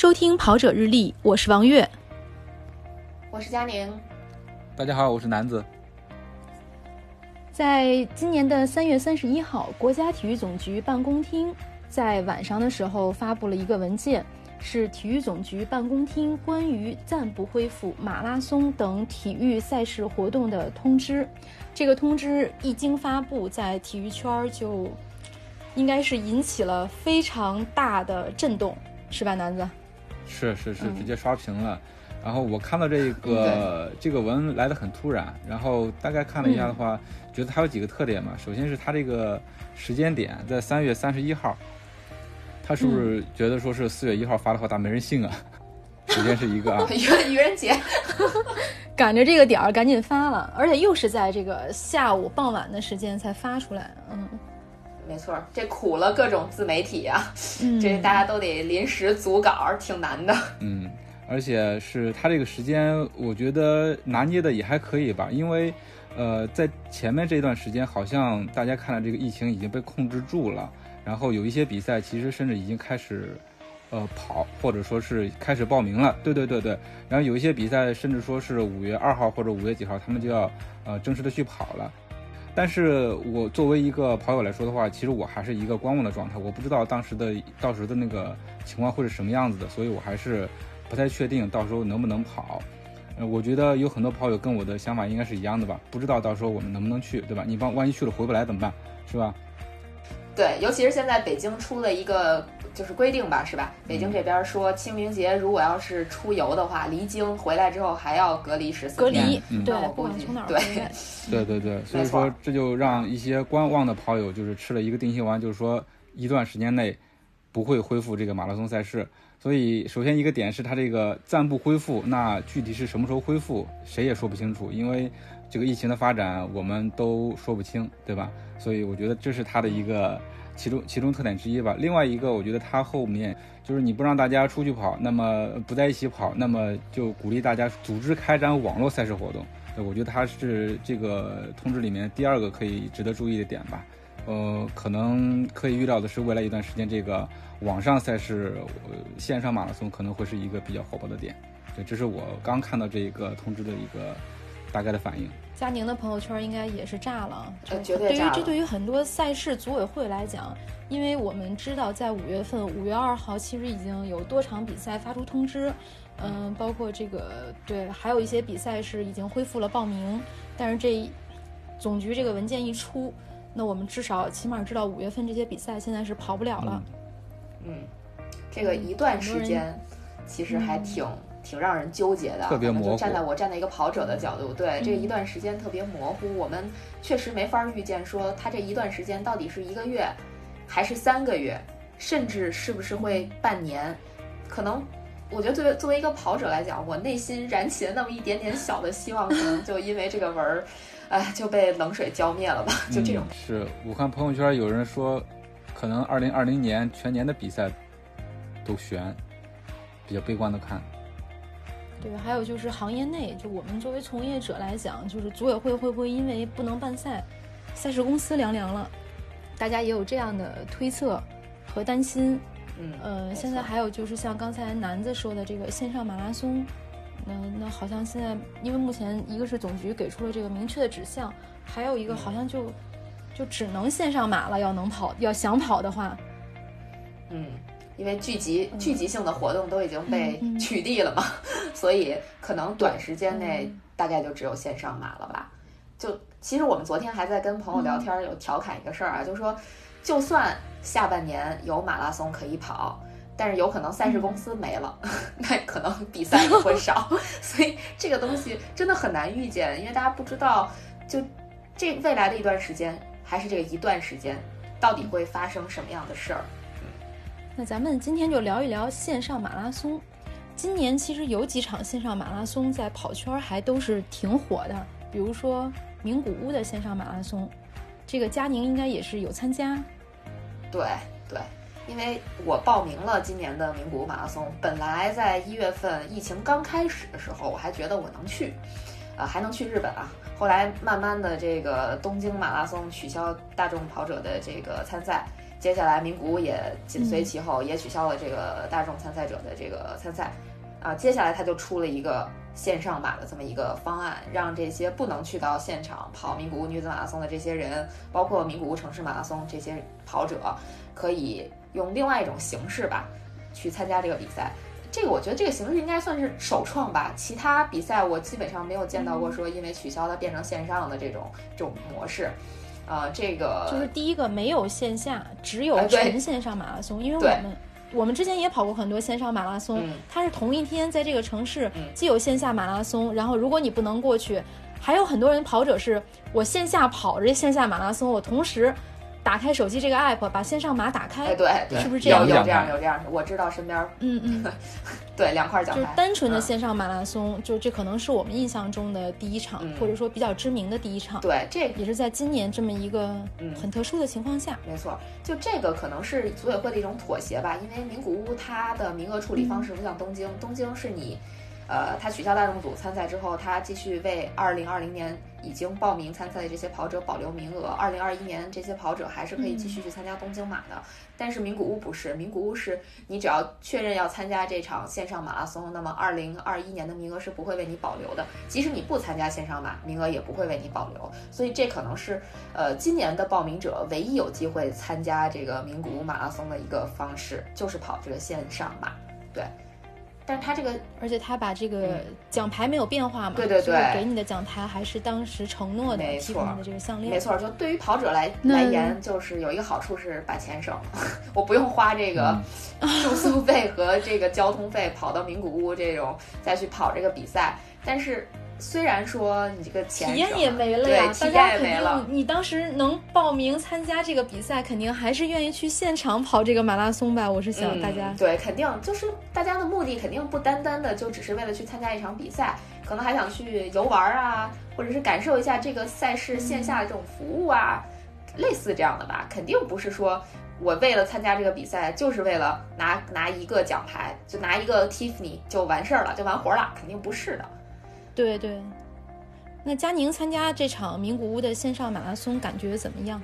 收听跑者日历，我是王悦，我是佳宁。大家好，我是南子。在今年的三月三十一号，国家体育总局办公厅在晚上的时候发布了一个文件，是体育总局办公厅关于暂不恢复马拉松等体育赛事活动的通知。这个通知一经发布，在体育圈就应该是引起了非常大的震动，是吧，南子？是是是，直接刷屏了。然后我看到这个这个文来的很突然，然后大概看了一下的话，觉得它有几个特点嘛。首先是它这个时间点在三月三十一号，他是不是觉得说是四月一号发的话，咋没人信啊？首先是一个啊，愚愚人节，赶着这个点儿赶紧发了，而且又是在这个下午傍晚的时间才发出来，嗯。没错，这苦了各种自媒体啊，这大家都得临时组稿，挺难的。嗯，而且是他这个时间，我觉得拿捏的也还可以吧，因为，呃，在前面这段时间，好像大家看到这个疫情已经被控制住了，然后有一些比赛其实甚至已经开始，呃，跑或者说是开始报名了。对对对对，然后有一些比赛甚至说是五月二号或者五月几号，他们就要呃正式的去跑了。但是我作为一个跑友来说的话，其实我还是一个观望的状态。我不知道当时的到时的那个情况会是什么样子的，所以我还是不太确定到时候能不能跑。呃，我觉得有很多跑友跟我的想法应该是一样的吧？不知道到时候我们能不能去，对吧？你帮万一去了回不来怎么办？是吧？对，尤其是现在北京出了一个。就是规定吧，是吧？北京这边说清明节如果要是出游的话，离京回来之后还要隔离十四天。隔离，对，我估计对，对对对，所以说这就让一些观望的跑友就是吃了一个定心丸，就是说一段时间内不会恢复这个马拉松赛事。所以首先一个点是它这个暂不恢复，那具体是什么时候恢复，谁也说不清楚，因为这个疫情的发展我们都说不清，对吧？所以我觉得这是它的一个。其中其中特点之一吧，另外一个我觉得它后面就是你不让大家出去跑，那么不在一起跑，那么就鼓励大家组织开展网络赛事活动。我觉得它是这个通知里面第二个可以值得注意的点吧。呃，可能可以预料的是，未来一段时间这个网上赛事，线上马拉松可能会是一个比较火爆的点。对，这是我刚看到这一个通知的一个大概的反应。佳宁的朋友圈应该也是炸了，绝对炸。对于这对于很多赛事组委会来讲，因为我们知道在五月份，五月二号其实已经有多场比赛发出通知，嗯，包括这个对，还有一些比赛是已经恢复了报名。但是这总局这个文件一出，那我们至少起码知道五月份这些比赛现在是跑不了了。嗯，这个一段时间其实还挺。挺让人纠结的，特别模糊。站在我站在一个跑者的角度，对这一段时间特别模糊，我们确实没法预见说他这一段时间到底是一个月，还是三个月，甚至是不是会半年。可能我觉得作为作为一个跑者来讲，我内心燃起了那么一点点小的希望，可能就因为这个文儿，哎，就被冷水浇灭了吧？就这种。是我看朋友圈有人说，可能二零二零年全年的比赛都悬，比较悲观的看。对，还有就是行业内，就我们作为从业者来讲，就是组委会会不会因为不能办赛，赛事公司凉凉了？大家也有这样的推测和担心。嗯，呃，现在还有就是像刚才南子说的这个线上马拉松，那那好像现在因为目前一个是总局给出了这个明确的指向，还有一个好像就就只能线上马了，要能跑，要想跑的话，嗯。因为聚集聚集性的活动都已经被取缔了嘛，所以可能短时间内大概就只有线上马了吧。就其实我们昨天还在跟朋友聊天，有调侃一个事儿啊，就是说，就算下半年有马拉松可以跑，但是有可能赛事公司没了，那可能比赛也会少。所以这个东西真的很难预见，因为大家不知道，就这未来的一段时间，还是这个一段时间，到底会发生什么样的事儿。那咱们今天就聊一聊线上马拉松。今年其实有几场线上马拉松在跑圈还都是挺火的，比如说名古屋的线上马拉松，这个佳宁应该也是有参加。对对，因为我报名了今年的名古屋马拉松。本来在一月份疫情刚开始的时候，我还觉得我能去，呃，还能去日本啊。后来慢慢的，这个东京马拉松取消大众跑者的这个参赛。接下来名古屋也紧随其后，也取消了这个大众参赛者的这个参赛。啊，接下来他就出了一个线上马的这么一个方案，让这些不能去到现场跑名古屋女子马拉松的这些人，包括名古屋城市马拉松这些跑者，可以用另外一种形式吧，去参加这个比赛。这个我觉得这个形式应该算是首创吧，其他比赛我基本上没有见到过说因为取消它变成线上的这种这种模式。啊，这个就是第一个没有线下，只有纯线上马拉松，因为我们。我们之前也跑过很多线上马拉松，它是同一天在这个城市既有线下马拉松，然后如果你不能过去，还有很多人跑者是我线下跑着线下马拉松，我同时。打开手机这个 app，把线上码打开，哎，对，是不是这样？有这样有这样的，我知道身边，嗯嗯，对，两块奖牌，就是单纯的线上马拉松，就这可能是我们印象中的第一场，或者说比较知名的第一场。对，这也是在今年这么一个很特殊的情况下。没错，就这个可能是组委会的一种妥协吧，因为名古屋它的名额处理方式不像东京，东京是你。呃，他取消大众组参赛之后，他继续为二零二零年已经报名参赛的这些跑者保留名额。二零二一年这些跑者还是可以继续去参加东京马的。但是名古屋不是，名古屋是你只要确认要参加这场线上马拉松，那么二零二一年的名额是不会为你保留的。即使你不参加线上马，名额也不会为你保留。所以这可能是呃今年的报名者唯一有机会参加这个名古屋马拉松的一个方式，就是跑这个线上马。对。但是他这个，而且他把这个奖牌没有变化嘛？对对对，给你的奖牌还是当时承诺的提供的这个项链。没错，就对于跑者来来言，就是有一个好处是把钱省了，我不用花这个住宿费和这个交通费跑到名古屋这种再去跑这个比赛，但是。虽然说你这个体验也没了呀，大家肯定你当时能报名参加这个比赛，肯定还是愿意去现场跑这个马拉松吧？我是想大家对，肯定就是大家的目的肯定不单单的就只是为了去参加一场比赛，可能还想去游玩啊，或者是感受一下这个赛事线下的这种服务啊，类似这样的吧？肯定不是说我为了参加这个比赛就是为了拿拿一个奖牌，就拿一个 Tiffany 就完事儿了，就完活了，肯定不是的。对对，那佳宁参加这场名古屋的线上马拉松感觉怎么样？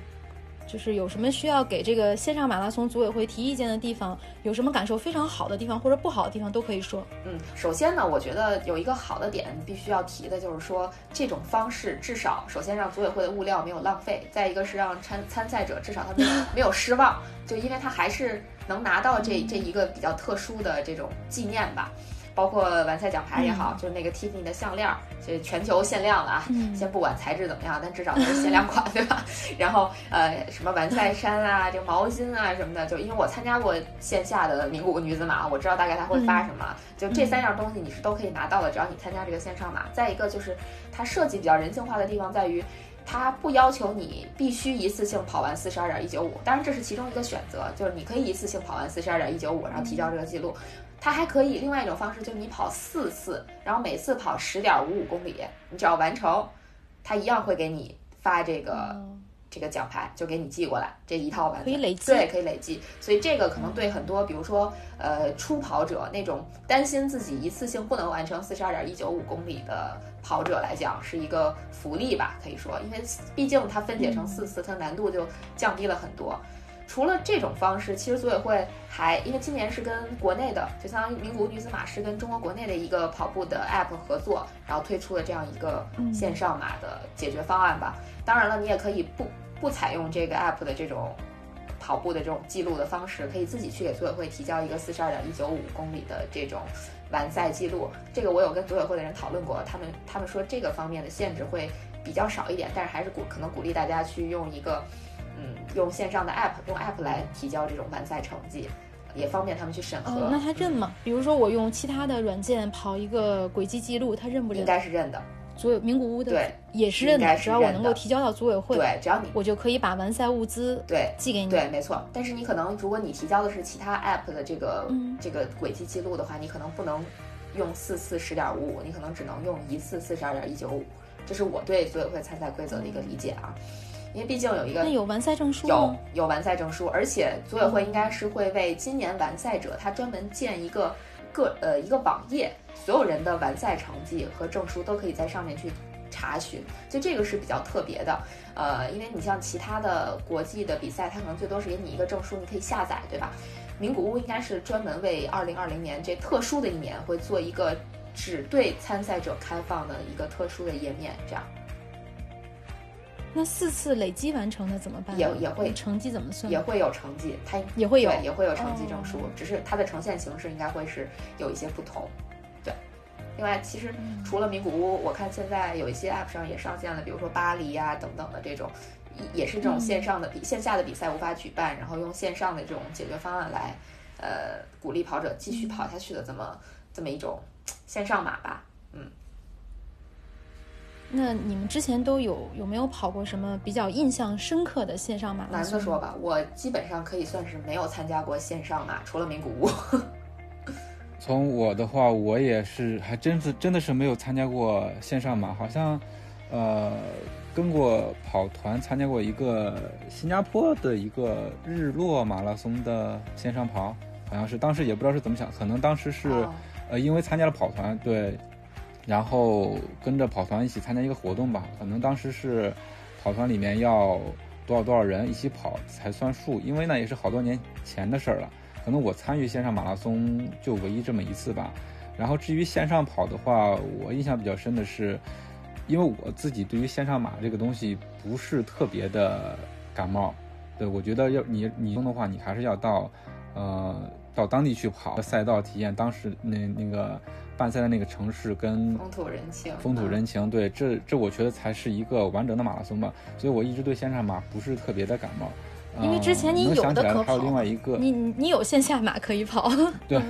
就是有什么需要给这个线上马拉松组委会提意见的地方？有什么感受非常好的地方或者不好的地方都可以说。嗯，首先呢，我觉得有一个好的点必须要提的就是说，这种方式至少首先让组委会的物料没有浪费，再一个是让参参赛者至少他们 没有失望，就因为他还是能拿到这这一个比较特殊的这种纪念吧。包括完赛奖牌也好，就是那个 Tiffany 的项链，是全球限量的啊。先不管材质怎么样，但至少是限量款，对吧？然后呃，什么完赛衫啊，这个毛巾啊什么的，就因为我参加过线下的名古屋女子马，我知道大概他会发什么。就这三样东西你是都可以拿到的，只要你参加这个线上马。再一个就是它设计比较人性化的地方在于，它不要求你必须一次性跑完四十二点一九五，当然这是其中一个选择，就是你可以一次性跑完四十二点一九五，然后提交这个记录。它还可以另外一种方式，就是你跑四次，然后每次跑十点五五公里，你只要完成，它一样会给你发这个这个奖牌，就给你寄过来这一套完。可以累计，对，可以累计。所以这个可能对很多，比如说呃初跑者那种担心自己一次性不能完成四十二点一九五公里的跑者来讲，是一个福利吧，可以说，因为毕竟它分解成四次，它难度就降低了很多。除了这种方式，其实组委会还因为今年是跟国内的，就相当于名古屋女子马是跟中国国内的一个跑步的 App 合作，然后推出了这样一个线上马的解决方案吧。当然了，你也可以不不采用这个 App 的这种跑步的这种记录的方式，可以自己去给组委会提交一个四十二点一九五公里的这种完赛记录。这个我有跟组委会的人讨论过，他们他们说这个方面的限制会比较少一点，但是还是鼓可能鼓励大家去用一个。嗯，用线上的 app，用 app 来提交这种完赛成绩，也方便他们去审核。那他认吗？比如说我用其他的软件跑一个轨迹记录，他认不认？应该是认的。组委名古屋的对也是认的，只要我能够提交到组委会，对，只要你我就可以把完赛物资对寄给你。对，没错。但是你可能如果你提交的是其他 app 的这个这个轨迹记录的话，你可能不能用四次十点五五，你可能只能用一次四十二点一九五。这是我对组委会参赛规则的一个理解啊。因为毕竟有一个那有完赛证书，有有完赛证书，而且组委会应该是会为今年完赛者，他专门建一个个呃一个网页，所有人的完赛成绩和证书都可以在上面去查询，就这个是比较特别的。呃，因为你像其他的国际的比赛，它可能最多是给你一个证书，你可以下载，对吧？名古屋应该是专门为二零二零年这特殊的一年，会做一个只对参赛者开放的一个特殊的页面，这样。那四次累积完成的怎么办？也也会成绩怎么算？也会有成绩，它也会有，也会有成绩证书，只是它的呈现形式应该会是有一些不同。对，另外其实除了名古屋，我看现在有一些 App 上也上线了，比如说巴黎呀等等的这种，也是这种线上的比线下的比赛无法举办，然后用线上的这种解决方案来，呃，鼓励跑者继续跑下去的这么这么一种线上马吧，嗯。那你们之前都有有没有跑过什么比较印象深刻的线上马拉松？男的说吧，我基本上可以算是没有参加过线上马，除了名古屋。从我的话，我也是，还真是真的是没有参加过线上马，好像，呃，跟过跑团参加过一个新加坡的一个日落马拉松的线上跑，好像是当时也不知道是怎么想，可能当时是，呃，因为参加了跑团，对。然后跟着跑团一起参加一个活动吧，可能当时是跑团里面要多少多少人一起跑才算数，因为呢也是好多年前的事儿了。可能我参与线上马拉松就唯一这么一次吧。然后至于线上跑的话，我印象比较深的是，因为我自己对于线上马这个东西不是特别的感冒。对我觉得要你你用的话，你还是要到呃到当地去跑赛道体验当时那那个。办赛的那个城市跟风土人情，风土人情，对，这这我觉得才是一个完整的马拉松吧。所以我一直对线上马不是特别的感冒。因为之前你有的可跑，还有另外一个，你你有线下马可以跑。对，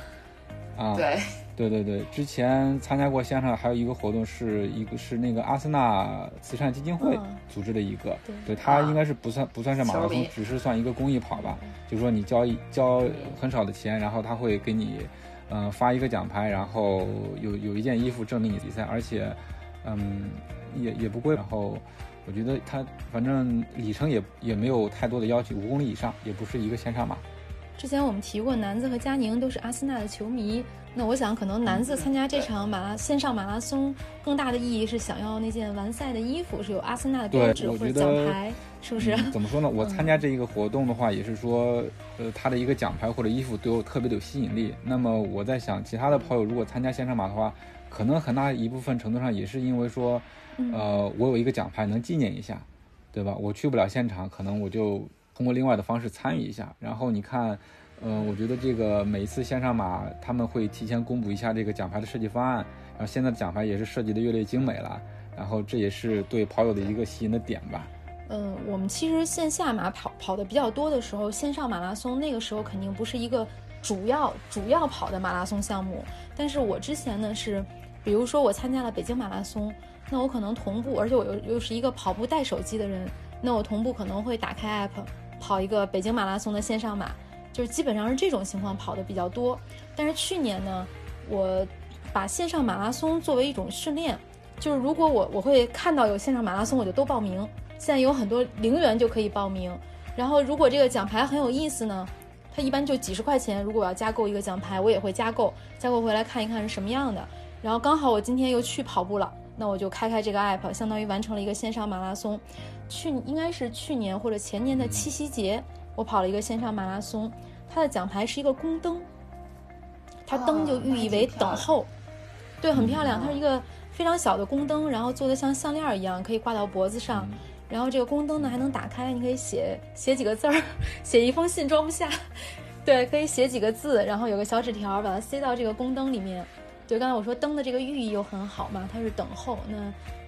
啊，对，对对对，之前参加过线上还有一个活动，是一个是那个阿森纳慈善基金会组织的一个，对，它应该是不算不算是马拉松，只是算一个公益跑吧。就是说你交一交很少的钱，然后他会给你。嗯，发一个奖牌，然后有有一件衣服证明你比赛，而且，嗯，也也不贵。然后，我觉得它反正里程也也没有太多的要求，五公里以上，也不是一个线上马。之前我们提过，南子和佳宁都是阿森纳的球迷。那我想，可能南子参加这场马拉线上马拉松，更大的意义是想要那件完赛的衣服，是有阿森纳的标志或者奖牌，是不是？怎么说呢？我参加这一个活动的话，也是说，呃，他的一个奖牌或者衣服对我特别的有吸引力。那么我在想，其他的跑友如果参加线上马的话，可能很大一部分程度上也是因为说，呃，我有一个奖牌能纪念一下，对吧？我去不了现场，可能我就通过另外的方式参与一下。然后你看。嗯，我觉得这个每一次线上马他们会提前公布一下这个奖牌的设计方案，然后现在的奖牌也是设计的越来越精美了，然后这也是对跑友的一个吸引的点吧。嗯，我们其实线下马跑跑的比较多的时候，线上马拉松那个时候肯定不是一个主要主要跑的马拉松项目。但是我之前呢是，比如说我参加了北京马拉松，那我可能同步，而且我又又是一个跑步带手机的人，那我同步可能会打开 app 跑一个北京马拉松的线上马。就是基本上是这种情况跑的比较多，但是去年呢，我把线上马拉松作为一种训练，就是如果我我会看到有线上马拉松，我就都报名。现在有很多零元就可以报名，然后如果这个奖牌很有意思呢，它一般就几十块钱。如果我要加购一个奖牌，我也会加购，加购回来看一看是什么样的。然后刚好我今天又去跑步了，那我就开开这个 app，相当于完成了一个线上马拉松。去应该是去年或者前年的七夕节。我跑了一个线上马拉松，它的奖牌是一个宫灯，它灯就寓意为等候，对，很漂亮。它是一个非常小的宫灯，然后做的像项链一样，可以挂到脖子上。然后这个宫灯呢还能打开，你可以写写几个字儿，写一封信装不下，对，可以写几个字，然后有个小纸条把它塞到这个宫灯里面。对，刚才我说灯的这个寓意又很好嘛，它是等候，那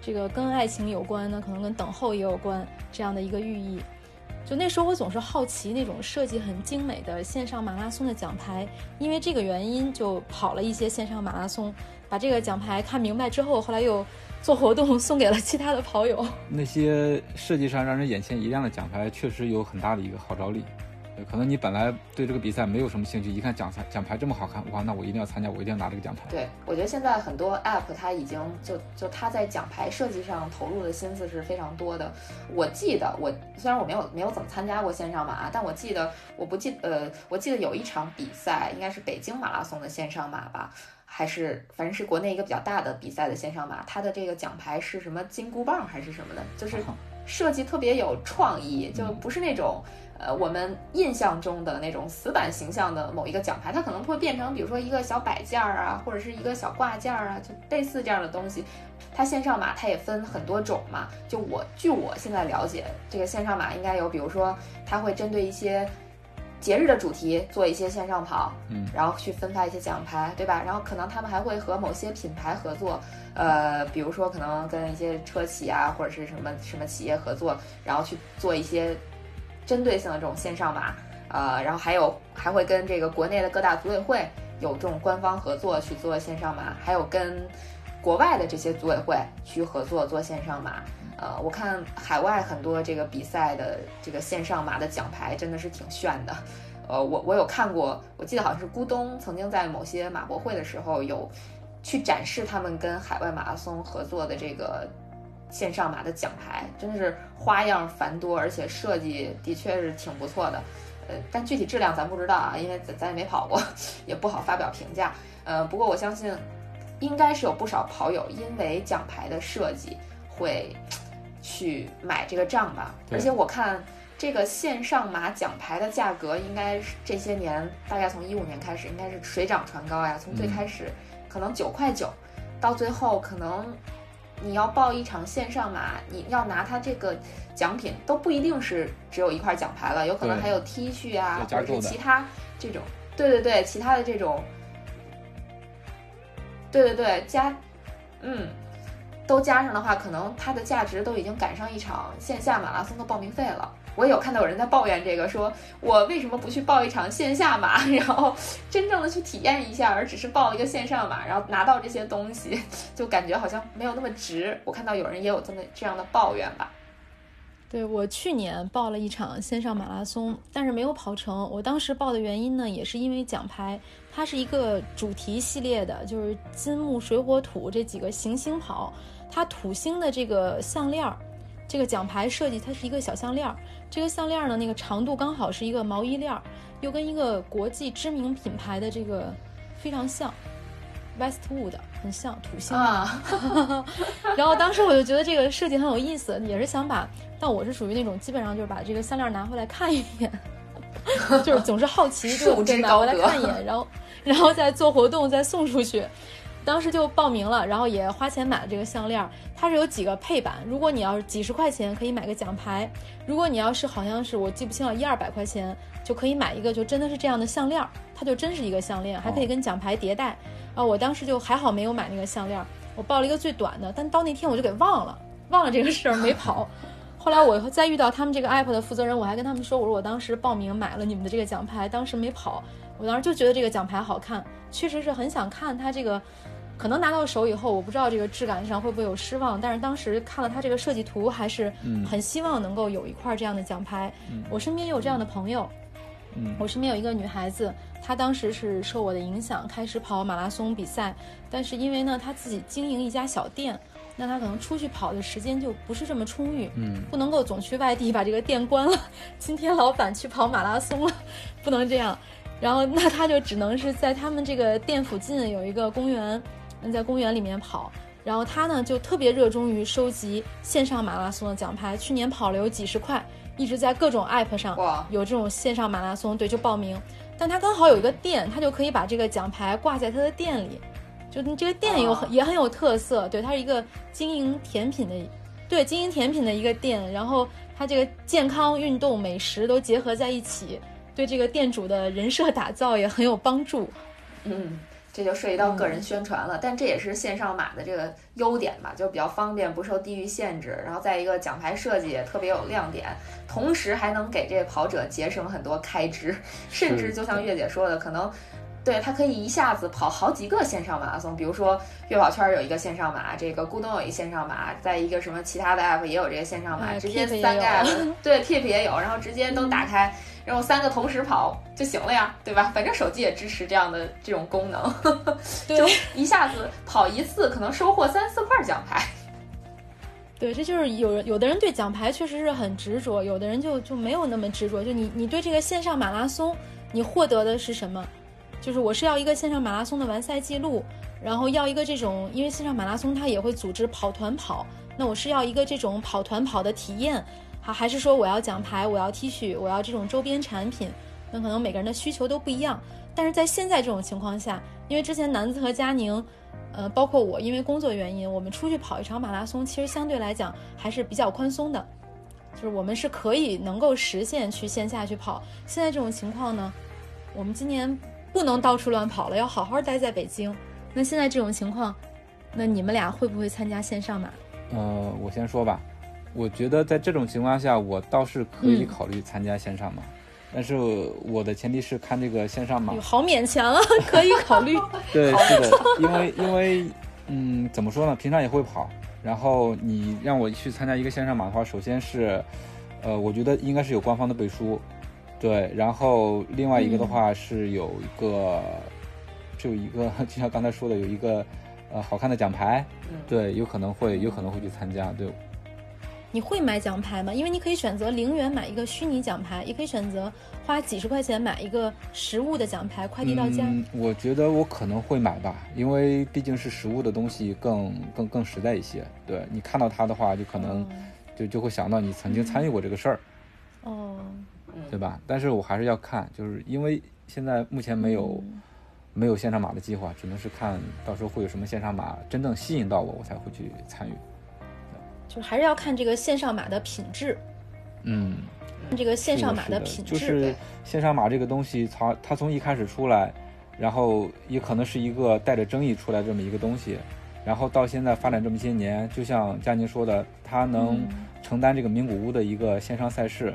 这个跟爱情有关，呢可能跟等候也有关，这样的一个寓意。就那时候，我总是好奇那种设计很精美的线上马拉松的奖牌，因为这个原因就跑了一些线上马拉松，把这个奖牌看明白之后，后来又做活动 送给了其他的跑友。那些设计上让人眼前一亮的奖牌，确实有很大的一个号召力。可能你本来对这个比赛没有什么兴趣，一看奖牌奖牌这么好看，哇，那我一定要参加，我一定要拿这个奖牌。对，我觉得现在很多 app 它已经就就它在奖牌设计上投入的心思是非常多的。我记得我虽然我没有没有怎么参加过线上马，但我记得我不记呃，我记得有一场比赛应该是北京马拉松的线上马吧。还是反正是国内一个比较大的比赛的线上马，它的这个奖牌是什么金箍棒还是什么的，就是 设计特别有创意，就不是那种呃我们印象中的那种死板形象的某一个奖牌，它可能会变成比如说一个小摆件儿啊，或者是一个小挂件儿啊，就类似这样的东西。它线上码它也分很多种嘛，就我据我现在了解，这个线上码应该有，比如说它会针对一些。节日的主题做一些线上跑，嗯，然后去分发一些奖牌，对吧？然后可能他们还会和某些品牌合作，呃，比如说可能跟一些车企啊或者是什么什么企业合作，然后去做一些针对性的这种线上马，呃，然后还有还会跟这个国内的各大组委会有这种官方合作去做线上马，还有跟国外的这些组委会去合作做线上马。呃，我看海外很多这个比赛的这个线上马的奖牌真的是挺炫的，呃，我我有看过，我记得好像是咕咚曾经在某些马博会的时候有去展示他们跟海外马拉松合作的这个线上马的奖牌，真的是花样繁多，而且设计的确是挺不错的，呃，但具体质量咱不知道啊，因为咱咱也没跑过，也不好发表评价，呃，不过我相信应该是有不少跑友因为奖牌的设计会。去买这个账吧，而且我看这个线上马奖牌的价格，应该是这些年大概从一五年开始，应该是水涨船高呀。从最开始可能九块九，到最后可能你要报一场线上马，你要拿它这个奖品都不一定是只有一块奖牌了，有可能还有 T 恤啊，或者是其他这种，对对对，其他的这种，对对对，加，嗯。都加上的话，可能它的价值都已经赶上一场线下马拉松的报名费了。我有看到有人在抱怨这个，说我为什么不去报一场线下马，然后真正的去体验一下，而只是报一个线上马，然后拿到这些东西，就感觉好像没有那么值。我看到有人也有这么这样的抱怨吧。对我去年报了一场线上马拉松，但是没有跑成。我当时报的原因呢，也是因为奖牌，它是一个主题系列的，就是金木水火土这几个行星跑。它土星的这个项链儿，这个奖牌设计它是一个小项链儿。这个项链儿呢，那个长度刚好是一个毛衣链儿，又跟一个国际知名品牌的这个非常像，Westwood 很像土星啊。然后当时我就觉得这个设计很有意思，也是想把。但我是属于那种基本上就是把这个项链拿回来看一眼，就是总是好奇就拿回来看一眼，然后然后再做活动再送出去。当时就报名了，然后也花钱买了这个项链。它是有几个配版，如果你要是几十块钱可以买个奖牌，如果你要是好像是我记不清了，一二百块钱就可以买一个，就真的是这样的项链，它就真是一个项链，还可以跟奖牌叠戴。啊，我当时就还好没有买那个项链，我报了一个最短的，但到那天我就给忘了，忘了这个事儿没跑。后来我再遇到他们这个 app 的负责人，我还跟他们说，我说我当时报名买了你们的这个奖牌，当时没跑，我当时就觉得这个奖牌好看，确实是很想看它这个。可能拿到手以后，我不知道这个质感上会不会有失望，但是当时看了它这个设计图，还是很希望能够有一块这样的奖牌。我身边也有这样的朋友，我身边有一个女孩子，她当时是受我的影响开始跑马拉松比赛，但是因为呢，她自己经营一家小店。那他可能出去跑的时间就不是这么充裕，嗯，不能够总去外地把这个店关了。今天老板去跑马拉松了，不能这样。然后那他就只能是在他们这个店附近有一个公园，在公园里面跑。然后他呢就特别热衷于收集线上马拉松的奖牌，去年跑了有几十块，一直在各种 app 上有这种线上马拉松，对，就报名。但他刚好有一个店，他就可以把这个奖牌挂在他的店里。就你这个店有很也很有特色，对，它是一个经营甜品的，对，经营甜品的一个店，然后它这个健康、运动、美食都结合在一起，对这个店主的人设打造也很有帮助。嗯，这就涉及到个人宣传了，但这也是线上马的这个优点吧，就比较方便，不受地域限制，然后再一个奖牌设计也特别有亮点，同时还能给这个跑者节省很多开支，甚至就像月姐说的，可能。对它可以一下子跑好几个线上马拉松，比如说月跑圈有一个线上马，这个咕咚有一线上马，在一个什么其他的 app 也有这个线上马，直接三个 app 对 tip 也有，然后直接都打开，然后三个同时跑就行了呀，对吧？反正手机也支持这样的这种功能，就一下子跑一次可能收获三四块奖牌。对，这就是有有的人对奖牌确实是很执着，有的人就就没有那么执着。就你你对这个线上马拉松，你获得的是什么？就是我是要一个线上马拉松的完赛记录，然后要一个这种，因为线上马拉松它也会组织跑团跑，那我是要一个这种跑团跑的体验，好，还是说我要奖牌，我要 T 恤，我要这种周边产品？那可能每个人的需求都不一样。但是在现在这种情况下，因为之前南子和佳宁，呃，包括我，因为工作原因，我们出去跑一场马拉松，其实相对来讲还是比较宽松的，就是我们是可以能够实现去线下去跑。现在这种情况呢，我们今年。不能到处乱跑了，要好好待在北京。那现在这种情况，那你们俩会不会参加线上马？呃，我先说吧。我觉得在这种情况下，我倒是可以考虑参加线上马，但是我的前提是看这个线上马。好勉强啊，可以考虑。对，是的，因为因为嗯，怎么说呢？平常也会跑，然后你让我去参加一个线上马的话，首先是，呃，我觉得应该是有官方的背书。对，然后另外一个的话是有一个，就一个，就像刚才说的，有一个，呃，好看的奖牌，对，有可能会，有可能会去参加。对，你会买奖牌吗？因为你可以选择零元买一个虚拟奖牌，也可以选择花几十块钱买一个实物的奖牌，快递到家。我觉得我可能会买吧，因为毕竟是实物的东西更更更实在一些。对你看到它的话，就可能就就会想到你曾经参与过这个事儿。哦。对吧？但是我还是要看，就是因为现在目前没有没有线上马的计划，只能是看到时候会有什么线上马真正吸引到我，我才会去参与。就还是要看这个线上马的品质。嗯，这个线上马的品质，就是线上马这个东西，它它从一开始出来，然后也可能是一个带着争议出来这么一个东西，然后到现在发展这么些年，就像佳宁说的，它能承担这个名古屋的一个线上赛事。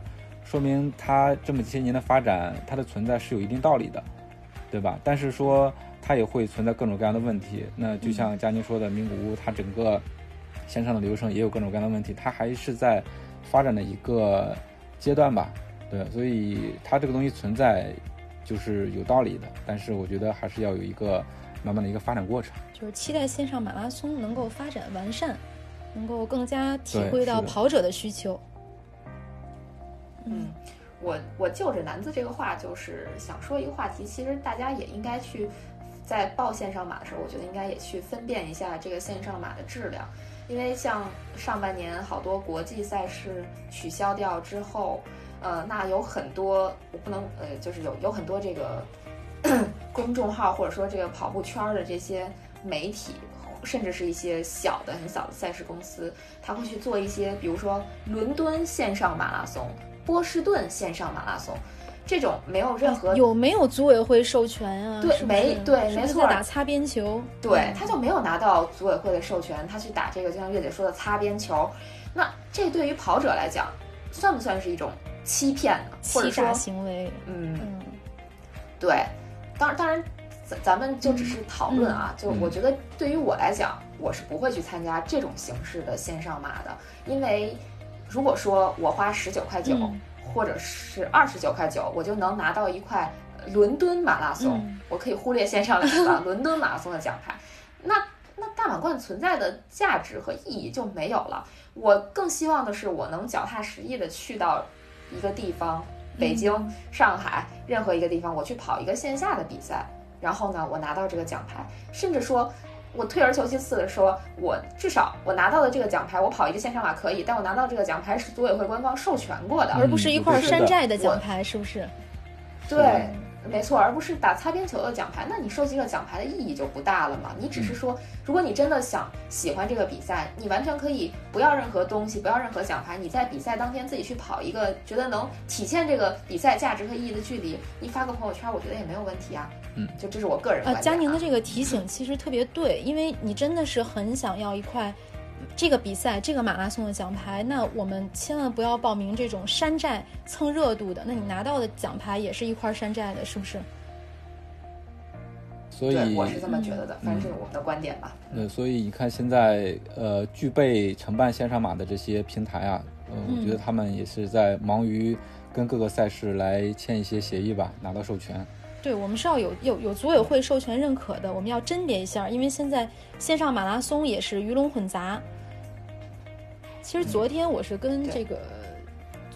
说明它这么些年的发展，它的存在是有一定道理的，对吧？但是说它也会存在各种各样的问题。那就像佳宁说的，名古屋它整个线上的流程也有各种各样的问题，它还是在发展的一个阶段吧？对，所以它这个东西存在就是有道理的。但是我觉得还是要有一个慢慢的一个发展过程。就是期待线上马拉松能够发展完善，能够更加体会到跑者的需求。嗯，我我就着南子这个话，就是想说一个话题。其实大家也应该去在报线上马的时候，我觉得应该也去分辨一下这个线上马的质量。因为像上半年好多国际赛事取消掉之后，呃，那有很多我不能呃，就是有有很多这个 公众号或者说这个跑步圈的这些媒体，甚至是一些小的很小的赛事公司，他会去做一些，比如说伦敦线上马拉松。波士顿线上马拉松，这种没有任何有没有组委会授权啊？对，没对，没错，打擦边球，对，他就没有拿到组委会的授权，他去打这个，就像月姐说的擦边球，那这对于跑者来讲，算不算是一种欺骗呢？欺诈行为？嗯，对，当然，当然，咱咱们就只是讨论啊，就我觉得对于我来讲，我是不会去参加这种形式的线上马的，因为。如果说我花十九块九，或者是二十九块九，我就能拿到一块伦敦马拉松，我可以忽略线上的 伦敦马拉松的奖牌，那那大满贯存在的价值和意义就没有了。我更希望的是，我能脚踏实地的去到一个地方，北京、上海任何一个地方，我去跑一个线下的比赛，然后呢，我拿到这个奖牌，甚至说。我退而求其次的说，我至少我拿到的这个奖牌，我跑一个线上马可以，但我拿到这个奖牌是组委会官方授权过的，而不是一块山寨的奖牌，是不是？对。没错，而不是打擦边球的奖牌。那你收集了奖牌的意义就不大了嘛？你只是说，如果你真的想喜欢这个比赛，你完全可以不要任何东西，不要任何奖牌，你在比赛当天自己去跑一个觉得能体现这个比赛价值和意义的距离，你发个朋友圈，我觉得也没有问题啊。嗯，就这是我个人。啊，佳宁的这个提醒其实特别对，因为你真的是很想要一块。这个比赛，这个马拉松的奖牌，那我们千万不要报名这种山寨蹭热度的。那你拿到的奖牌也是一块山寨的，是不是？所以我是这么觉得的，反正这是我们的观点吧。对，所以你看现在呃，具备承办线上马的这些平台啊，嗯，我觉得他们也是在忙于跟各个赛事来签一些协议吧，拿到授权。对，我们是要有有有组委会授权认可的，我们要甄别一下，因为现在线上马拉松也是鱼龙混杂。其实昨天我是跟这个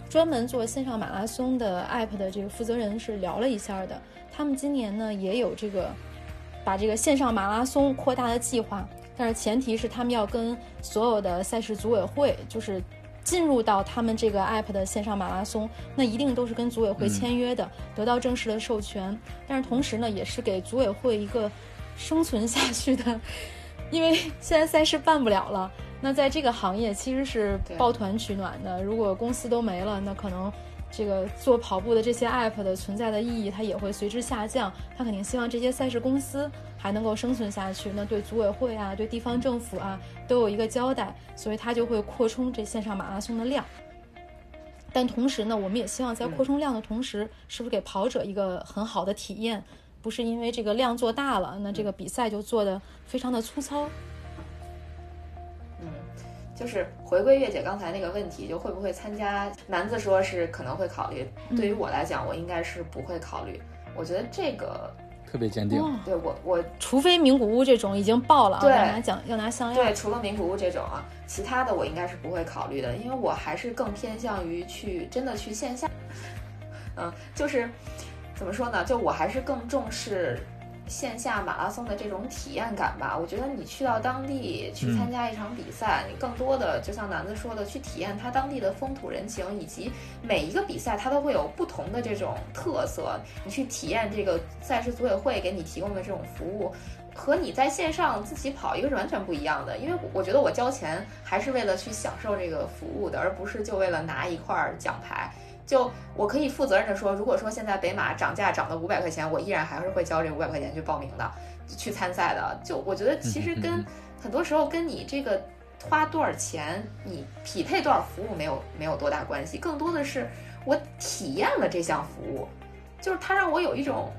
专门做线上马拉松的 app 的这个负责人是聊了一下的，他们今年呢也有这个把这个线上马拉松扩大的计划，但是前提是他们要跟所有的赛事组委会就是。进入到他们这个 app 的线上马拉松，那一定都是跟组委会签约的，得到正式的授权。但是同时呢，也是给组委会一个生存下去的，因为现在赛事办不了了。那在这个行业其实是抱团取暖的，如果公司都没了，那可能。这个做跑步的这些 app 的存在的意义，它也会随之下降。他肯定希望这些赛事公司还能够生存下去，那对组委会啊，对地方政府啊，都有一个交代，所以他就会扩充这线上马拉松的量。但同时呢，我们也希望在扩充量的同时，是不是给跑者一个很好的体验？不是因为这个量做大了，那这个比赛就做的非常的粗糙。就是回归月姐刚才那个问题，就会不会参加？男子说是可能会考虑，对于我来讲，我应该是不会考虑。我觉得这个特别坚定。对我，我除非名古屋这种已经爆了啊，要拿奖要拿项链。对，除了名古屋这种啊，其他的我应该是不会考虑的，因为我还是更偏向于去真的去线下。嗯，就是怎么说呢？就我还是更重视。线下马拉松的这种体验感吧，我觉得你去到当地去参加一场比赛，你更多的就像楠子说的，去体验它当地的风土人情，以及每一个比赛它都会有不同的这种特色。你去体验这个赛事组委会给你提供的这种服务，和你在线上自己跑一个是完全不一样的。因为我觉得我交钱还是为了去享受这个服务的，而不是就为了拿一块奖牌。就我可以负责任的说，如果说现在北马涨价涨了五百块钱，我依然还是会交这五百块钱去报名的，去参赛的。就我觉得其实跟很多时候跟你这个花多少钱，你匹配多少服务没有没有多大关系，更多的是我体验了这项服务，就是它让我有一种，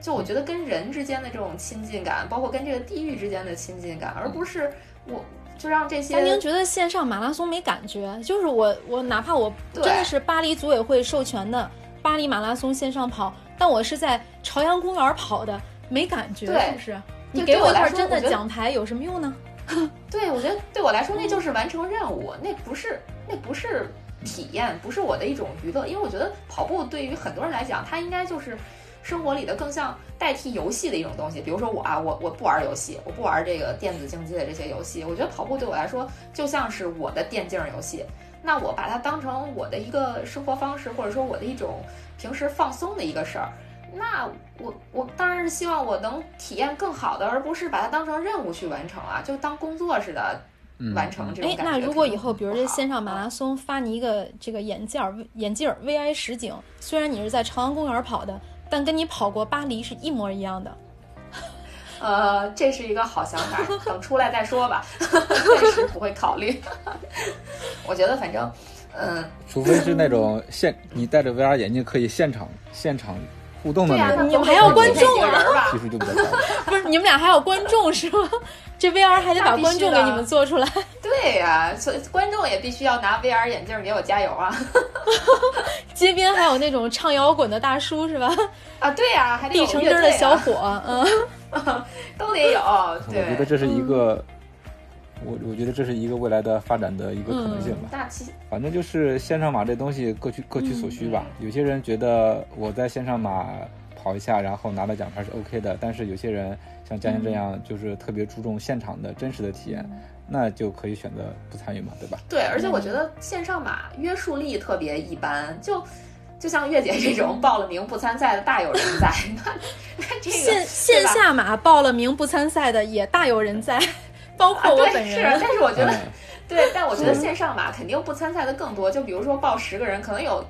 就我觉得跟人之间的这种亲近感，包括跟这个地域之间的亲近感，而不是我。就让这些。您觉得线上马拉松没感觉？就是我，我哪怕我真的是巴黎组委会授权的巴黎马拉松线上跑，但我是在朝阳公园跑的，没感觉，是不是？你给我一块真的奖牌有什么用呢？对，我觉得对我来说那就是完成任务，那不是那不是体验，不是我的一种娱乐。因为我觉得跑步对于很多人来讲，它应该就是。生活里的更像代替游戏的一种东西，比如说我啊，我我不玩游戏，我不玩这个电子竞技的这些游戏。我觉得跑步对我来说就像是我的电竞游戏，那我把它当成我的一个生活方式，或者说我的一种平时放松的一个事儿。那我我当然是希望我能体验更好的，而不是把它当成任务去完成啊，就当工作似的完成这种感觉。哎，那如果以后比如这线上马拉松发你一个这个眼镜儿眼镜儿 VI 实景，虽然你是在朝阳公园跑的。但跟你跑过巴黎是一模一样的，呃，这是一个好想法，等出来再说吧，暂时不会考虑。我觉得反正，嗯，除非是那种现你戴着 VR 眼镜可以现场现场互动的那种，你们还要观众啊？技术就比较高。不是你们俩还要观众是吗？这 VR 还得把观众给你们做出来。对呀，所以观众也必须要拿 VR 眼镜给我加油啊！街边还有那种唱摇滚的大叔是吧？啊，对呀，还得有成根的小伙，嗯，都得有。我觉得这是一个，我我觉得这是一个未来的发展的一个可能性吧。大气，反正就是线上马这东西各取各取所需吧。有些人觉得我在线上马跑一下，然后拿到奖牌是 OK 的，但是有些人像佳欣这样，就是特别注重现场的真实的体验。那就可以选择不参与嘛，对吧？对，而且我觉得线上马约束力特别一般，就就像月姐这种报了名不参赛的大有人在。那那这个线线下马报了名不参赛的也大有人在，包括我本人。是，但是我觉得，对，但我觉得线上吧肯定不参赛的更多。就比如说报十个人，可能有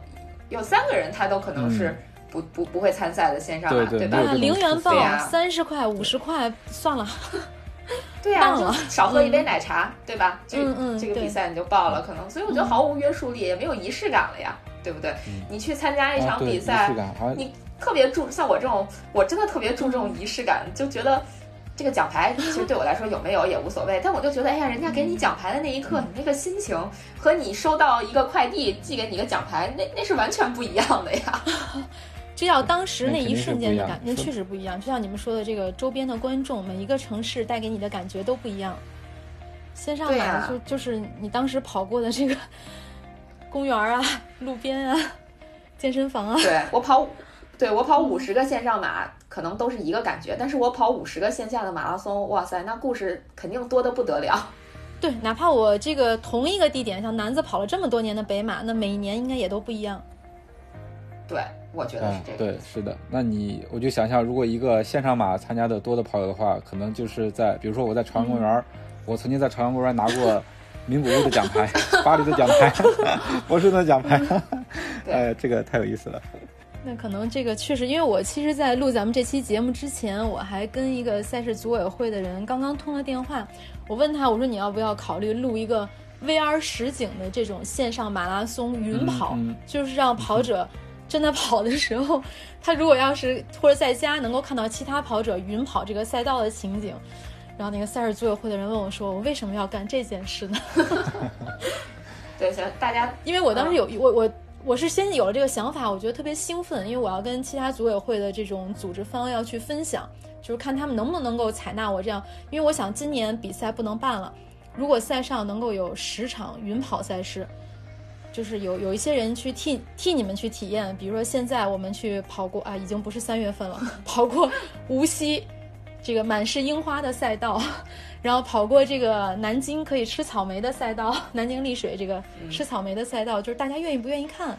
有三个人他都可能是不不不会参赛的线上吧，对吧？零元报三十块五十块算了。对呀，就少喝一杯奶茶，对吧？这这个比赛你就报了，可能，所以我觉得毫无约束力，也没有仪式感了呀，对不对？你去参加一场比赛，你特别注像我这种，我真的特别注重仪式感，就觉得这个奖牌其实对我来说有没有也无所谓，但我就觉得，哎呀，人家给你奖牌的那一刻，你那个心情和你收到一个快递寄给你个奖牌，那那是完全不一样的呀。这要当时那一瞬间的感，觉确实不一样。就像你们说的，这个周边的观众，每一个城市带给你的感觉都不一样。线上马就就是你当时跑过的这个 公园啊、路边啊、健身房啊。对我跑，对我跑五十个线上马，可能都是一个感觉。但是我跑五十个线下的马拉松，哇塞，那故事肯定多得不得了。对，哪怕我这个同一个地点，像男子跑了这么多年的北马，那每一年应该也都不一样。对，我觉得是这个。对，是的。那你我就想象，如果一个线上马参加的多的跑友的话，可能就是在，比如说我在朝阳公园，我曾经在朝阳公园拿过 名古屋的奖牌、巴黎的奖牌、波士顿的奖牌。哎，这个太有意思了。那可能这个确实，因为我其实，在录咱们这期节目之前，我还跟一个赛事组委会的人刚刚通了电话。我问他，我说你要不要考虑录一个 VR 实景的这种线上马拉松云跑，就是让跑者真的跑的时候，他如果要是或者在家能够看到其他跑者云跑这个赛道的情景。然后那个赛事组委会的人问我说：“我为什么要干这件事呢？” 对，行，大家，因为我当时有我我我是先有了这个想法，我觉得特别兴奋，因为我要跟其他组委会的这种组织方要去分享。就是看他们能不能够采纳我这样，因为我想今年比赛不能办了。如果赛上能够有十场云跑赛事，就是有有一些人去替替你们去体验，比如说现在我们去跑过啊，已经不是三月份了，跑过无锡这个满是樱花的赛道，然后跑过这个南京可以吃草莓的赛道，南京丽水这个吃草莓的赛道，就是大家愿意不愿意看？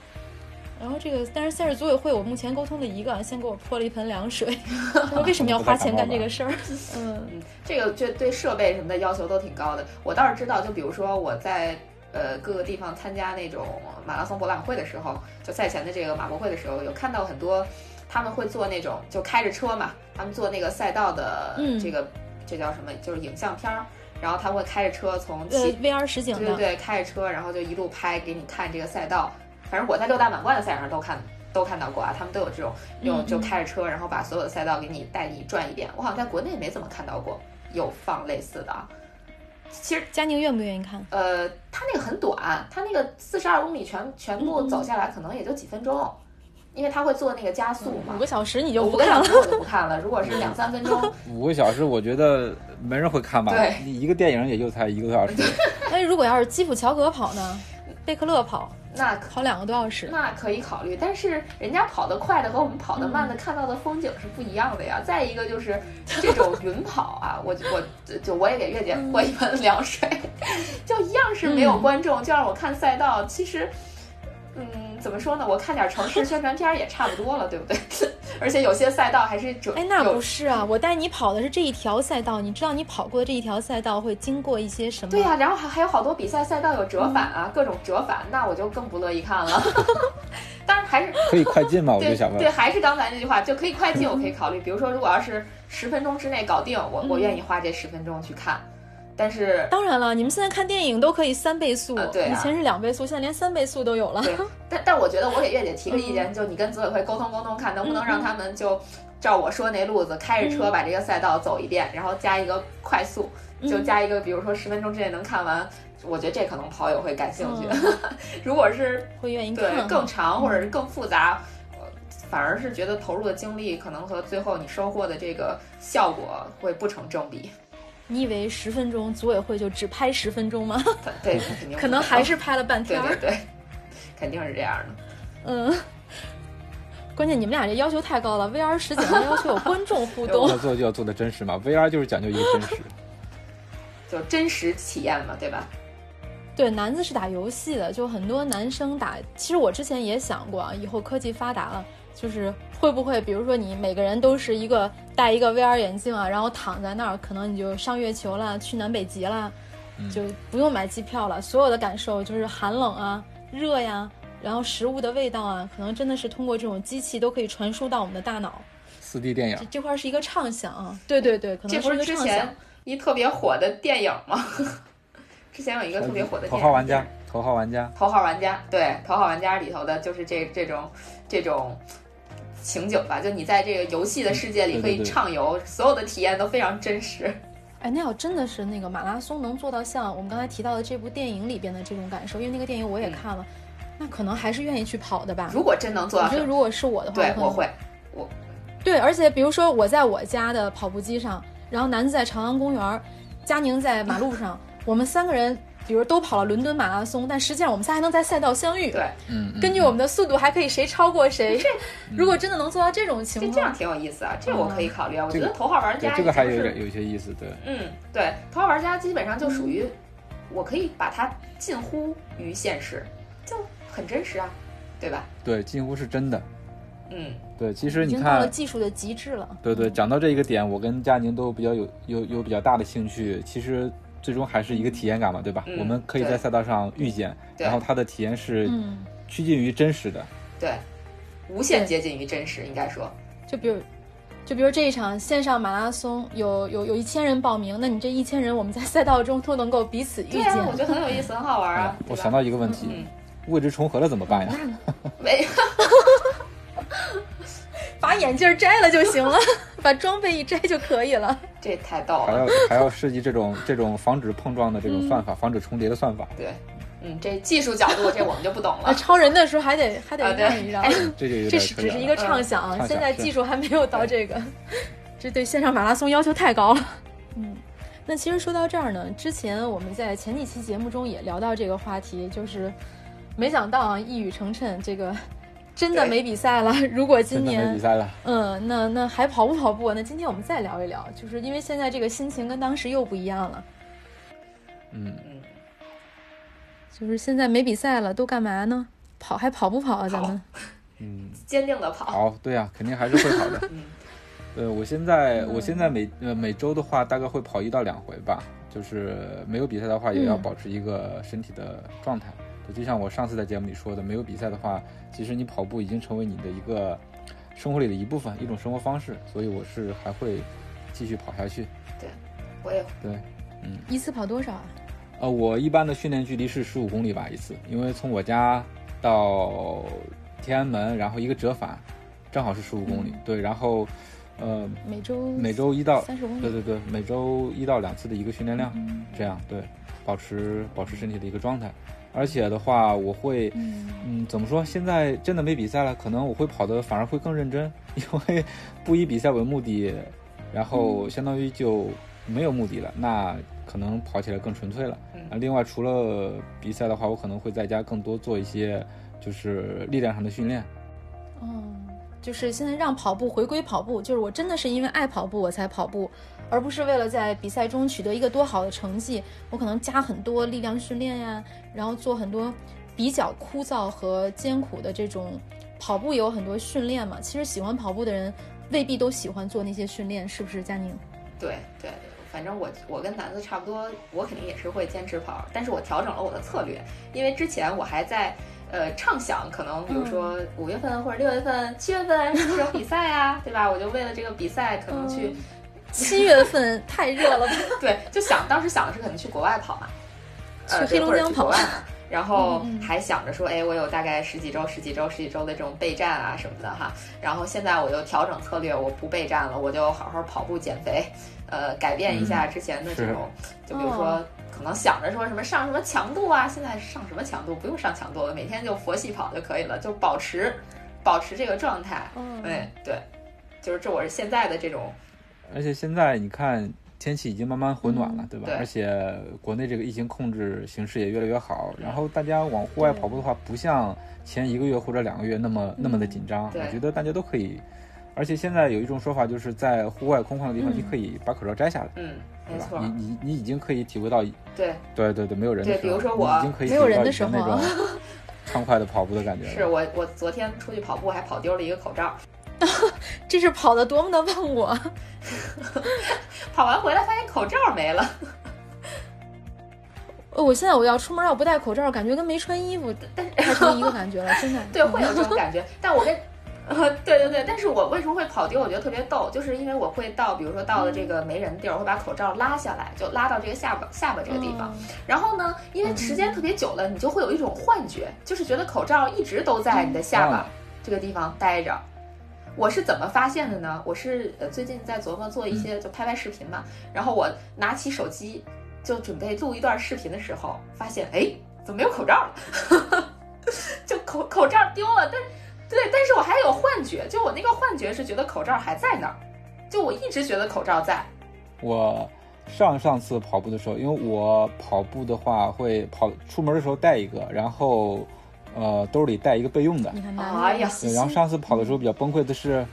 然后这个，但是赛事组委会，我目前沟通的一个，先给我泼了一盆凉水，说为什么要花钱干这个事儿？嗯，这个就对设备什么的要求都挺高的。我倒是知道，就比如说我在呃各个地方参加那种马拉松博览会的时候，就赛前的这个马博会的时候，有看到很多他们会做那种就开着车嘛，他们做那个赛道的这个这叫什么？就是影像片儿，然后他会开着车从 VR 实景对对对，开着车然后就一路拍给你看这个赛道。反正我在六大满贯的赛场上都看都看到过啊，他们都有这种用就开着车，然后把所有的赛道给你带你转一遍。我好像在国内没怎么看到过有放类似的。其实佳宁愿不愿意看？呃，他那个很短，他那个四十二公里全全部走下来可能也就几分钟，因为他会做那个加速嘛。五个小时你就不看了？我就不看了。如果是两三分钟，五个小时我觉得没人会看吧？对，一个电影也就才一个多小时。那，如果要是基普乔格跑呢？贝克勒跑？那跑两个多小时，那可以考虑。但是人家跑得快的和我们跑得慢的看到的风景是不一样的呀。再一个就是这种 云跑啊，我我就我也给月姐泼一盆凉水，就一样是没有观众，就让我看赛道。其实。嗯，怎么说呢？我看点城市宣传片也差不多了，对不对？而且有些赛道还是折。哎，那不是啊，我带你跑的是这一条赛道，你知道你跑过的这一条赛道会经过一些什么？对呀，然后还还有好多比赛赛道有折返啊，各种折返，那我就更不乐意看了。当然还是可以快进嘛，我就想问。对，还是刚才那句话，就可以快进，我可以考虑。比如说，如果要是十分钟之内搞定，我我愿意花这十分钟去看。但是当然了，你们现在看电影都可以三倍速，对，以前是两倍速，现在连三倍速都有了。对，但但我觉得我给月姐提个意见，就你跟组委会沟通沟通，看能不能让他们就照我说那路子，开着车把这个赛道走一遍，然后加一个快速，就加一个，比如说十分钟之内能看完。我觉得这可能跑友会感兴趣。如果是 会愿意对更长或者是更复杂，反而是觉得投入的精力可能和最后你收获的这个效果会不成正比。你以为十分钟组委会就只拍十分钟吗？对，可能还是拍了半天。对对对，肯定是这样的。嗯，关键你们俩这要求太高了，VR 实景要求有观众互动。要做就要做的真实嘛，VR 就是讲究一个真实，就真实体验嘛，对吧？对，男子是打游戏的，就很多男生打。其实我之前也想过啊，以后科技发达了。就是会不会，比如说你每个人都是一个戴一个 VR 眼镜啊，然后躺在那儿，可能你就上月球了，去南北极了，就不用买机票了，所有的感受就是寒冷啊、热呀，然后食物的味道啊，可能真的是通过这种机器都可以传输到我们的大脑。四 D 电影这块是一个畅想啊，对对对，可能是一个畅想。一特别火的电影吗？之前有一个特别火的《头号玩家》，《头号玩家》，《头号玩家》对，《头号玩家》里头的就是这这种这种。情景吧，就你在这个游戏的世界里可以畅游，所有的体验都非常真实。哎，那要真的是那个马拉松能做到像我们刚才提到的这部电影里边的这种感受，因为那个电影我也看了，那可能还是愿意去跑的吧。如果真能做到，我觉得如果是我的话，对，我会，我，对，而且比如说我在我家的跑步机上，然后男子在朝阳公园，佳宁在马路上，我们三个人比如都跑了伦敦马拉松，但实际上我们仨还能在赛道相遇。对，嗯，根据我们的速度还可以谁超过谁。这如果真的能做到这种情况，这样挺有意思啊，这我可以考虑啊。我觉得头号玩家这个还有点有些意思，对。嗯，对，头号玩家基本上就属于，我可以把它近乎于现实，就很真实啊，对吧？对，近乎是真的。嗯，对，其实你看，到了技术的极致了。对对，讲到这一个点，我跟佳宁都比较有有有比较大的兴趣。其实最终还是一个体验感嘛，对吧？我们可以在赛道上遇见，然后它的体验是趋近于真实的。对，无限接近于真实，应该说。就比如，就比如这一场线上马拉松，有有有一千人报名，那你这一千人，我们在赛道中都能够彼此遇见，我觉得很有意思，很好玩啊。我想到一个问题，位置重合了怎么办呀？没。把眼镜摘了就行了，把装备一摘就可以了。这太逗了，还要还要设计这种这种防止碰撞的这种算法，防止重叠的算法。对，嗯，这技术角度这我们就不懂了。超人的时候还得还得让一让，这就这只是一个畅想，现在技术还没有到这个，这对线上马拉松要求太高了。嗯，那其实说到这儿呢，之前我们在前几期节目中也聊到这个话题，就是没想到啊，一语成谶，这个。真的没比赛了。如果今年没比赛了，嗯，那那还跑不跑步？那今天我们再聊一聊，就是因为现在这个心情跟当时又不一样了。嗯嗯，就是现在没比赛了，都干嘛呢？跑还跑不跑啊？咱们嗯，坚定的跑。好，对呀，肯定还是会跑的。嗯，呃，我现在我现在每呃每周的话，大概会跑一到两回吧。就是没有比赛的话，也要保持一个身体的状态。就像我上次在节目里说的，没有比赛的话，其实你跑步已经成为你的一个生活里的一部分，一种生活方式。所以我是还会继续跑下去。对，我也对，嗯。一次跑多少啊？呃，我一般的训练距离是十五公里吧一次，因为从我家到天安门，然后一个折返，正好是十五公里。对，然后呃，每周每周一到三十公里。对对对，每周一到两次的一个训练量，这样对，保持保持身体的一个状态。而且的话，我会，嗯，怎么说？现在真的没比赛了，可能我会跑的反而会更认真，因为不以比赛为目的，然后相当于就没有目的了，那可能跑起来更纯粹了。啊，另外除了比赛的话，我可能会在家更多做一些就是力量上的训练。哦，就是现在让跑步回归跑步，就是我真的是因为爱跑步我才跑步。而不是为了在比赛中取得一个多好的成绩，我可能加很多力量训练呀，然后做很多比较枯燥和艰苦的这种跑步，有很多训练嘛。其实喜欢跑步的人未必都喜欢做那些训练，是不是，佳宁？对对，反正我我跟楠子差不多，我肯定也是会坚持跑，但是我调整了我的策略，因为之前我还在呃畅想，可能比如说五月份或者六月份、七月份是不是有比赛啊，对吧？我就为了这个比赛可能去。七月份太热了吧？对，就想当时想的是可能去国外跑嘛，去黑龙江跑，然后还想着说，哎，我有大概十几周、十几周、十几周的这种备战啊什么的哈。然后现在我就调整策略，我不备战了，我就好好跑步减肥，呃，改变一下之前的这种，就比如说可能想着说什么上什么强度啊，现在上什么强度不用上强度了，每天就佛系跑就可以了，就保持保持这个状态。嗯对对，就是这我是现在的这种。而且现在你看天气已经慢慢回暖了，对吧？而且国内这个疫情控制形势也越来越好，然后大家往户外跑步的话，不像前一个月或者两个月那么那么的紧张。我觉得大家都可以。而且现在有一种说法，就是在户外空旷的地方，你可以把口罩摘下来。嗯，没错。你你你已经可以体会到，对对对对，没有人的时候，比如说我已经可以没有人的时候那种 畅快的跑步的感觉。是我我昨天出去跑步还跑丢了一个口罩。这是跑的多么的忘我，跑完回来发现口罩没了。呃，我现在我要出门要不戴口罩，感觉跟没穿衣服，但是成一个感觉了，真的。对，会有这种感觉。但我跟，对对对，但是我为什么会跑丢？我觉得特别逗，就是因为我会到，比如说到了这个没人地儿，会把口罩拉下来，就拉到这个下巴下巴这个地方。然后呢，因为时间特别久了，你就会有一种幻觉，就是觉得口罩一直都在你的下巴这个地方待着。我是怎么发现的呢？我是呃最近在琢磨做一些就拍拍视频嘛，然后我拿起手机就准备录一段视频的时候，发现哎怎么没有口罩了？就口口罩丢了，但对，但是我还有幻觉，就我那个幻觉是觉得口罩还在那儿，就我一直觉得口罩在。我上上次跑步的时候，因为我跑步的话会跑出门的时候带一个，然后呃兜里带一个备用的。你看，哎呀，然后上次跑的时候比较崩溃的是，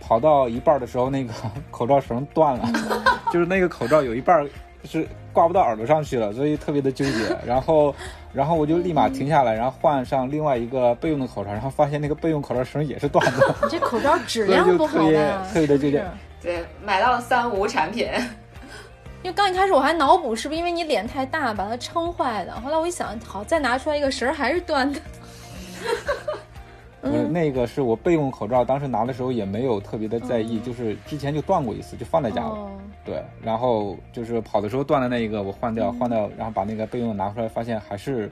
跑到一半的时候那个 口罩绳断了，就是那个口罩有一半是挂不到耳朵上去了，所以特别的纠结。然后，然后我就立马停下来，然后换上另外一个备用的口罩，然后发现那个备用口罩绳也是断的。你这口罩质量不好呗？特别的纠结。对，买到了三无产品。因为刚一开始我还脑补是不是因为你脸太大把它撑坏的，后来我一想，好再拿出来一个绳儿还是断的。嗯，那个是我备用口罩，当时拿的时候也没有特别的在意，就是之前就断过一次，就放在家了。对，然后就是跑的时候断了那一个我换掉，换掉，然后把那个备用拿出来，发现还是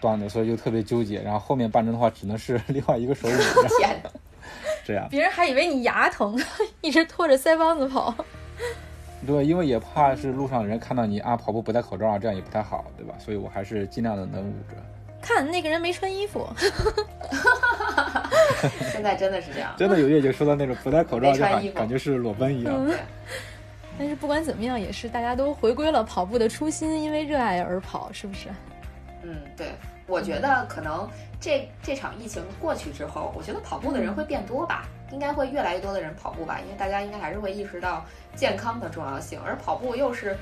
断的，所以就特别纠结。然后后面办成的话，只能是 另外一个手捂着。天这样。别人还以为你牙疼，一直拖着腮帮子跑。对，因为也怕是路上人看到你啊跑步不戴口罩啊，这样也不太好，对吧？所以我还是尽量的能捂着。看那个人没穿衣服。现在真的是这样。真的有月姐说的那种不戴口罩就感感觉是裸奔一样。但是不管怎么样，也是大家都回归了跑步的初心，因为热爱而跑，是不是？嗯，对。我觉得可能这这场疫情过去之后，我觉得跑步的人会变多吧。应该会越来越多的人跑步吧，因为大家应该还是会意识到健康的重要性，而跑步又是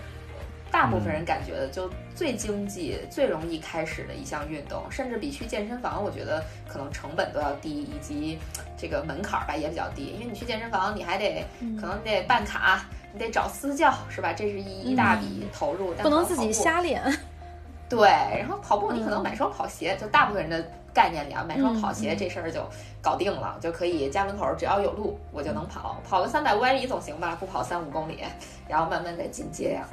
大部分人感觉的就最经济、最容易开始的一项运动，甚至比去健身房，我觉得可能成本都要低，以及这个门槛儿吧也比较低。因为你去健身房，你还得可能得办卡，你得找私教，是吧？这是一一大笔投入，不能自己瞎练。对，然后跑步你可能买双跑鞋，就大部分人的。概念里啊，买双跑鞋这事儿就搞定了，就可以家门口只要有路我就能跑，跑个三百五百米总行吧，不跑三五公里，然后慢慢再进阶呀。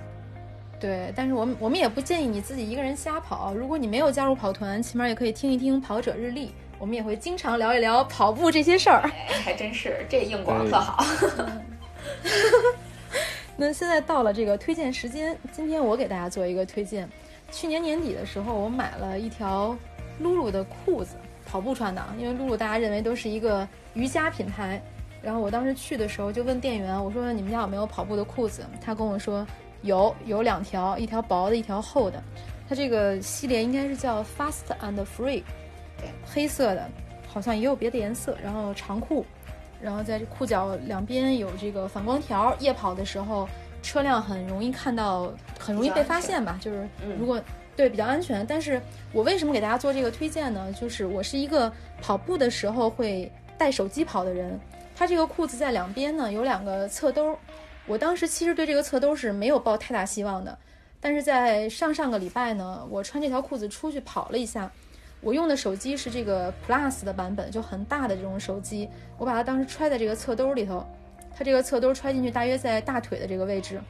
对，但是我们我们也不建议你自己一个人瞎跑，如果你没有加入跑团，起码也可以听一听跑者日历，我们也会经常聊一聊跑步这些事儿。还真是，这硬广特好。那现在到了这个推荐时间，今天我给大家做一个推荐。去年年底的时候，我买了一条。露露的裤子，跑步穿的啊，因为露露大家认为都是一个瑜伽品牌。然后我当时去的时候就问店员，我说你们家有没有跑步的裤子？他跟我说有，有两条，一条薄的，一条厚的。它这个系列应该是叫 Fast and Free，对，黑色的，好像也有别的颜色。然后长裤，然后在裤脚两边有这个反光条，夜跑的时候车辆很容易看到，很容易被发现吧？就是如果。对，比较安全。但是我为什么给大家做这个推荐呢？就是我是一个跑步的时候会带手机跑的人。它这个裤子在两边呢有两个侧兜。我当时其实对这个侧兜是没有抱太大希望的。但是在上上个礼拜呢，我穿这条裤子出去跑了一下。我用的手机是这个 Plus 的版本，就很大的这种手机。我把它当时揣在这个侧兜里头，它这个侧兜揣进去大约在大腿的这个位置。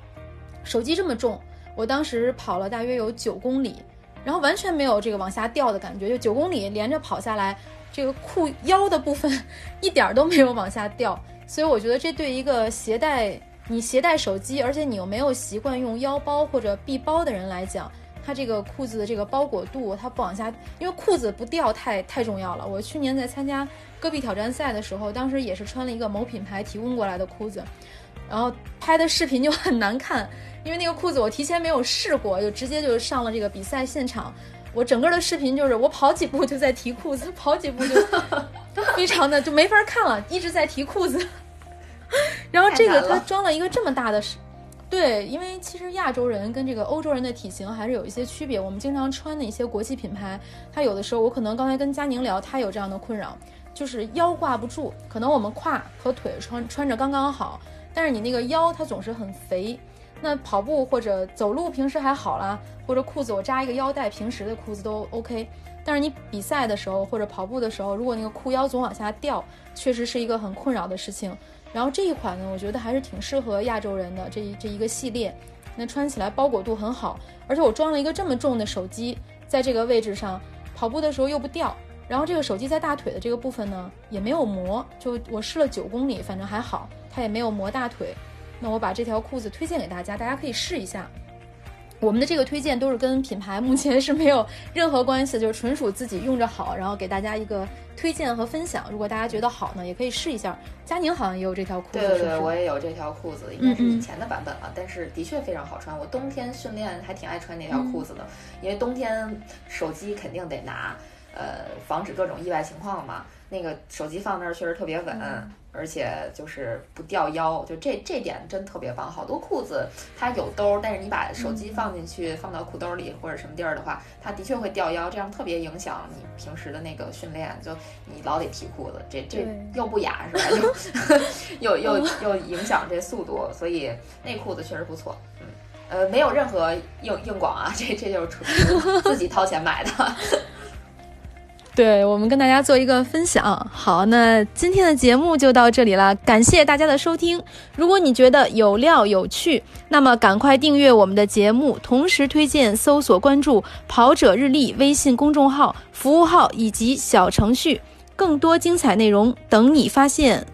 手机这么重。我当时跑了大约有九公里，然后完全没有这个往下掉的感觉，就九公里连着跑下来，这个裤腰的部分 一点都没有往下掉，所以我觉得这对一个携带你携带手机，而且你又没有习惯用腰包或者臂包的人来讲，它这个裤子的这个包裹度它不往下，因为裤子不掉太太重要了。我去年在参加戈壁挑战赛的时候，当时也是穿了一个某品牌提供过来的裤子，然后拍的视频就很难看。因为那个裤子我提前没有试过，就直接就上了这个比赛现场。我整个的视频就是我跑几步就在提裤子，跑几步就非常的就没法看了，一直在提裤子。然后这个它装了一个这么大的，对，因为其实亚洲人跟这个欧洲人的体型还是有一些区别。我们经常穿的一些国际品牌，它有的时候我可能刚才跟佳宁聊，他有这样的困扰，就是腰挂不住。可能我们胯和腿穿穿着刚刚好，但是你那个腰它总是很肥。那跑步或者走路平时还好啦，或者裤子我扎一个腰带，平时的裤子都 OK。但是你比赛的时候或者跑步的时候，如果那个裤腰总往下掉，确实是一个很困扰的事情。然后这一款呢，我觉得还是挺适合亚洲人的这一这一个系列，那穿起来包裹度很好，而且我装了一个这么重的手机在这个位置上，跑步的时候又不掉。然后这个手机在大腿的这个部分呢也没有磨，就我试了九公里，反正还好，它也没有磨大腿。那我把这条裤子推荐给大家，大家可以试一下。我们的这个推荐都是跟品牌目前是没有任何关系，就是纯属自己用着好，然后给大家一个推荐和分享。如果大家觉得好呢，也可以试一下。佳宁好像也有这条裤子，对对对，我也有这条裤子，应该是以前的版本了，但是的确非常好穿。我冬天训练还挺爱穿那条裤子的，因为冬天手机肯定得拿，呃，防止各种意外情况嘛。那个手机放那儿确实特别稳，而且就是不掉腰，就这这点真特别棒。好多裤子它有兜，但是你把手机放进去，放到裤兜里或者什么地儿的话，它的确会掉腰，这样特别影响你平时的那个训练。就你老得提裤子，这这又不雅是吧？又又又又影响这速度，所以那裤子确实不错。嗯，呃，没有任何硬硬广啊，这这就是纯自己掏钱买的。对我们跟大家做一个分享。好，那今天的节目就到这里了，感谢大家的收听。如果你觉得有料有趣，那么赶快订阅我们的节目，同时推荐、搜索、关注“跑者日历”微信公众号、服务号以及小程序，更多精彩内容等你发现。